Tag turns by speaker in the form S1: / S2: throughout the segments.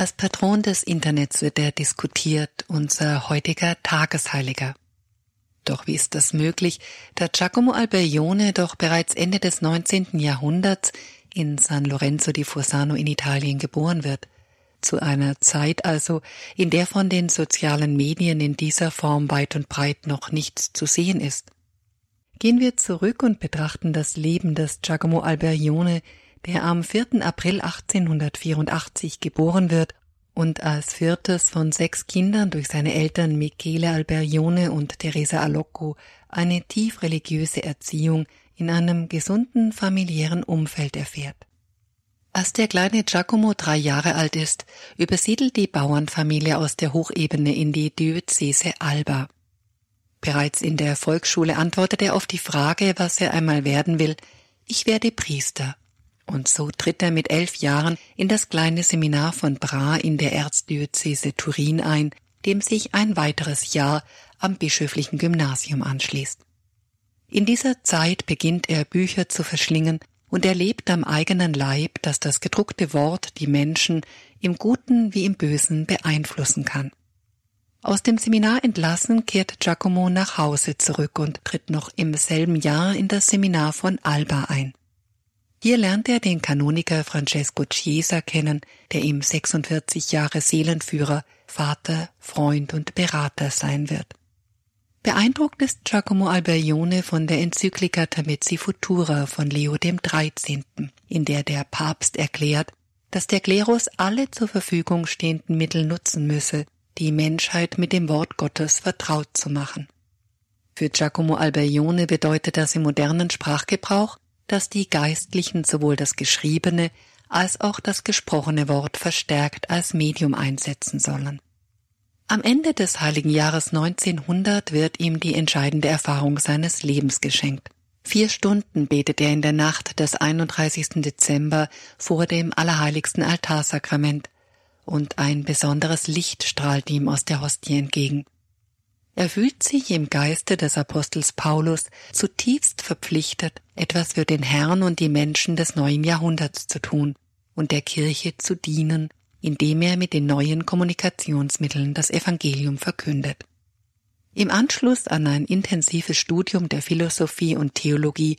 S1: Als Patron des Internets wird er diskutiert, unser heutiger Tagesheiliger. Doch wie ist das möglich, da Giacomo Alberione doch bereits Ende des 19. Jahrhunderts in San Lorenzo di Fossano in Italien geboren wird? Zu einer Zeit also, in der von den sozialen Medien in dieser Form weit und breit noch nichts zu sehen ist. Gehen wir zurück und betrachten das Leben des Giacomo Alberione, der am 4. April 1884 geboren wird und als viertes von sechs Kindern durch seine Eltern Michele Alberione und Teresa Alocco eine tief religiöse Erziehung in einem gesunden familiären Umfeld erfährt. Als der kleine Giacomo drei Jahre alt ist, übersiedelt die Bauernfamilie aus der Hochebene in die Diözese Alba. Bereits in der Volksschule antwortet er auf die Frage, was er einmal werden will, ich werde Priester. Und so tritt er mit elf Jahren in das kleine Seminar von Bra in der Erzdiözese Turin ein, dem sich ein weiteres Jahr am bischöflichen Gymnasium anschließt. In dieser Zeit beginnt er Bücher zu verschlingen und erlebt am eigenen Leib, dass das gedruckte Wort die Menschen im Guten wie im Bösen beeinflussen kann. Aus dem Seminar entlassen kehrt Giacomo nach Hause zurück und tritt noch im selben Jahr in das Seminar von Alba ein. Hier lernt er den Kanoniker Francesco Chiesa kennen, der ihm 46 Jahre Seelenführer, Vater, Freund und Berater sein wird. Beeindruckt ist Giacomo Alberione von der Enzyklika Tamezzi Futura von Leo dem 13., in der der Papst erklärt, dass der Klerus alle zur Verfügung stehenden Mittel nutzen müsse, die Menschheit mit dem Wort Gottes vertraut zu machen. Für Giacomo Alberione bedeutet das im modernen Sprachgebrauch dass die Geistlichen sowohl das geschriebene als auch das gesprochene Wort verstärkt als Medium einsetzen sollen. Am Ende des heiligen Jahres 1900 wird ihm die entscheidende Erfahrung seines Lebens geschenkt. Vier Stunden betet er in der Nacht des 31. Dezember vor dem allerheiligsten Altarsakrament, und ein besonderes Licht strahlt ihm aus der Hostie entgegen. Er fühlt sich im Geiste des Apostels Paulus zutiefst verpflichtet, etwas für den Herrn und die Menschen des neuen Jahrhunderts zu tun und der Kirche zu dienen, indem er mit den neuen Kommunikationsmitteln das Evangelium verkündet. Im Anschluss an ein intensives Studium der Philosophie und Theologie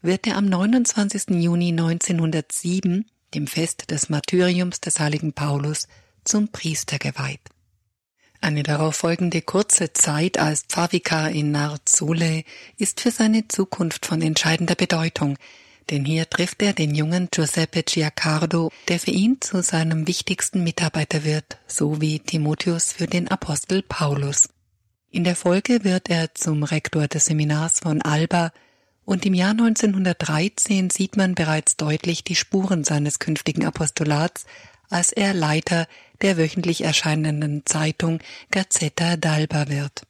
S1: wird er am 29. Juni 1907, dem Fest des Martyriums des heiligen Paulus, zum Priester geweiht. Eine darauf folgende kurze Zeit als Pfarrvikar in Narzule ist für seine Zukunft von entscheidender Bedeutung, denn hier trifft er den jungen Giuseppe Giacardo, der für ihn zu seinem wichtigsten Mitarbeiter wird, so wie Timotheus für den Apostel Paulus. In der Folge wird er zum Rektor des Seminars von Alba und im Jahr 1913 sieht man bereits deutlich die Spuren seines künftigen Apostolats, als er Leiter der wöchentlich erscheinenden Zeitung Gazzetta d'Alba wird.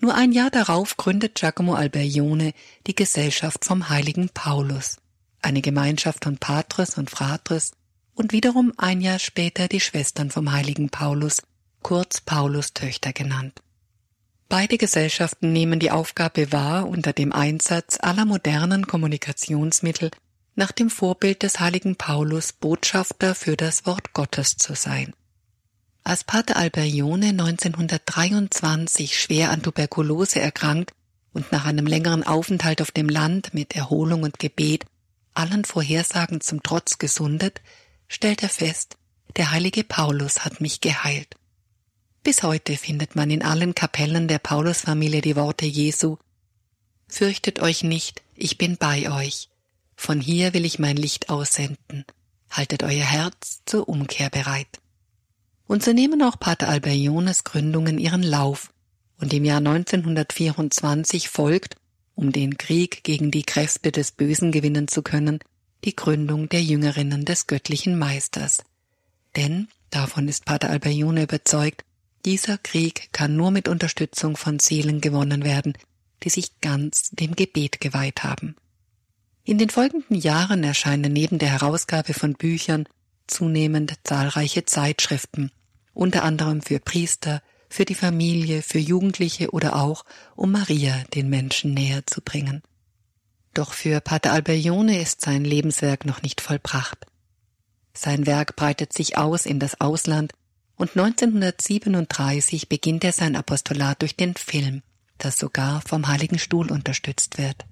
S1: Nur ein Jahr darauf gründet Giacomo Alberione die Gesellschaft vom heiligen Paulus, eine Gemeinschaft von Patres und Fratres und wiederum ein Jahr später die Schwestern vom heiligen Paulus, kurz Paulus Töchter genannt. Beide Gesellschaften nehmen die Aufgabe wahr, unter dem Einsatz aller modernen Kommunikationsmittel nach dem Vorbild des heiligen Paulus Botschafter für das Wort Gottes zu sein. Als Pater Alberione 1923 schwer an Tuberkulose erkrankt und nach einem längeren Aufenthalt auf dem Land mit Erholung und Gebet allen Vorhersagen zum Trotz gesundet, stellt er fest, der heilige Paulus hat mich geheilt. Bis heute findet man in allen Kapellen der Paulusfamilie die Worte Jesu Fürchtet euch nicht, ich bin bei euch. Von hier will ich mein Licht aussenden. Haltet euer Herz zur Umkehr bereit. Und so nehmen auch Pater Alberiones Gründungen ihren Lauf, und im Jahr 1924 folgt, um den Krieg gegen die Kräfte des Bösen gewinnen zu können, die Gründung der Jüngerinnen des göttlichen Meisters. Denn, davon ist Pater Alberione überzeugt, dieser Krieg kann nur mit Unterstützung von Seelen gewonnen werden, die sich ganz dem Gebet geweiht haben. In den folgenden Jahren erscheinen neben der Herausgabe von Büchern zunehmend zahlreiche Zeitschriften, unter anderem für Priester, für die Familie, für Jugendliche oder auch, um Maria den Menschen näher zu bringen. Doch für Pater Alberione ist sein Lebenswerk noch nicht vollbracht. Sein Werk breitet sich aus in das Ausland und 1937 beginnt er sein Apostolat durch den Film, das sogar vom Heiligen Stuhl unterstützt wird.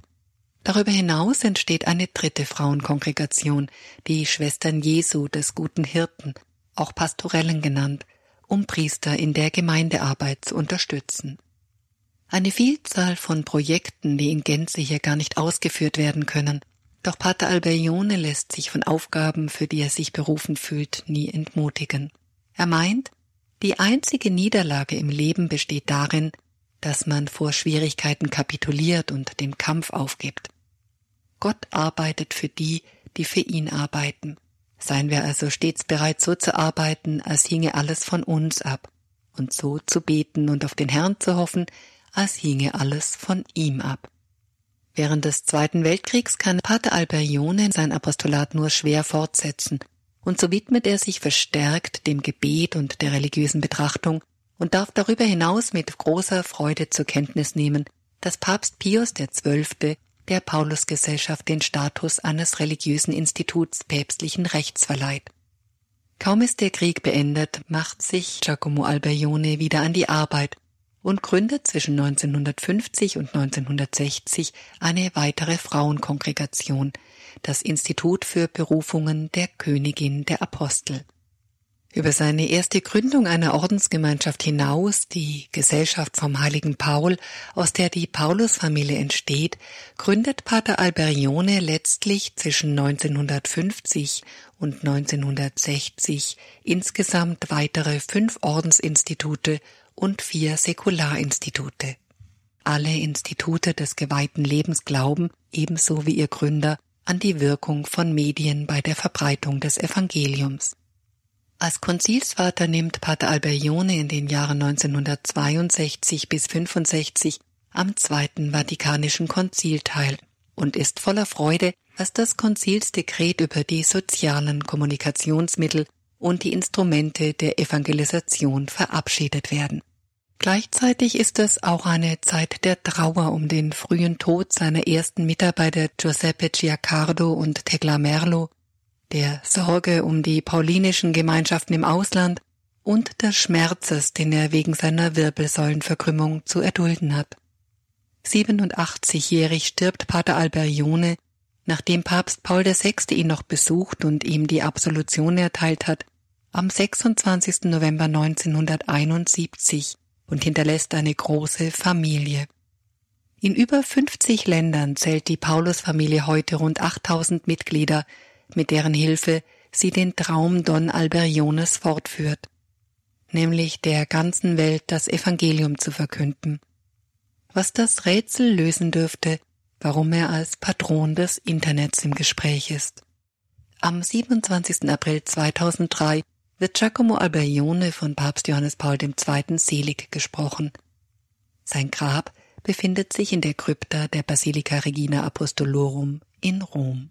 S1: Darüber hinaus entsteht eine dritte Frauenkongregation, die Schwestern Jesu des guten Hirten, auch Pastorellen genannt, um Priester in der Gemeindearbeit zu unterstützen. Eine Vielzahl von Projekten, die in Gänze hier gar nicht ausgeführt werden können, doch Pater Alberjone lässt sich von Aufgaben, für die er sich berufen fühlt, nie entmutigen. Er meint, die einzige Niederlage im Leben besteht darin, dass man vor Schwierigkeiten kapituliert und den Kampf aufgibt. Gott arbeitet für die, die für ihn arbeiten. Seien wir also stets bereit, so zu arbeiten, als hinge alles von uns ab, und so zu beten und auf den Herrn zu hoffen, als hinge alles von ihm ab. Während des Zweiten Weltkriegs kann Pater Alberjone sein Apostolat nur schwer fortsetzen, und so widmet er sich verstärkt dem Gebet und der religiösen Betrachtung und darf darüber hinaus mit großer Freude zur Kenntnis nehmen, dass Papst Pius XII der Paulusgesellschaft den Status eines religiösen Instituts päpstlichen Rechts verleiht. Kaum ist der Krieg beendet, macht sich Giacomo Alberjone wieder an die Arbeit und gründet zwischen 1950 und 1960 eine weitere Frauenkongregation, das Institut für Berufungen der Königin der Apostel. Über seine erste Gründung einer Ordensgemeinschaft hinaus, die Gesellschaft vom heiligen Paul, aus der die Paulusfamilie entsteht, gründet Pater Alberione letztlich zwischen 1950 und 1960 insgesamt weitere fünf Ordensinstitute und vier Säkularinstitute. Alle Institute des geweihten Lebens glauben, ebenso wie ihr Gründer, an die Wirkung von Medien bei der Verbreitung des Evangeliums. Als Konzilsvater nimmt Pater Alberjone in den Jahren 1962 bis 65 am Zweiten Vatikanischen Konzil teil und ist voller Freude, dass das Konzilsdekret über die sozialen Kommunikationsmittel und die Instrumente der Evangelisation verabschiedet werden. Gleichzeitig ist es auch eine Zeit der Trauer um den frühen Tod seiner ersten Mitarbeiter Giuseppe Giacardo und Tegla Merlo der Sorge um die paulinischen Gemeinschaften im Ausland und des Schmerzes, den er wegen seiner Wirbelsäulenverkrümmung zu erdulden hat. 87-jährig stirbt Pater Alberione, nachdem Papst Paul VI. ihn noch besucht und ihm die Absolution erteilt hat, am 26. November 1971 und hinterlässt eine große Familie. In über 50 Ländern zählt die Paulusfamilie heute rund 8000 Mitglieder, mit deren Hilfe sie den Traum Don Alberiones fortführt, nämlich der ganzen Welt das Evangelium zu verkünden, was das Rätsel lösen dürfte, warum er als Patron des Internets im Gespräch ist. Am 27. April 2003 wird Giacomo Alberione von Papst Johannes Paul II. selig gesprochen. Sein Grab befindet sich in der Krypta der Basilica Regina Apostolorum in Rom.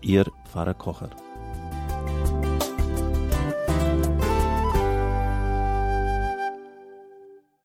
S2: Ihr Pfarrer Kocher.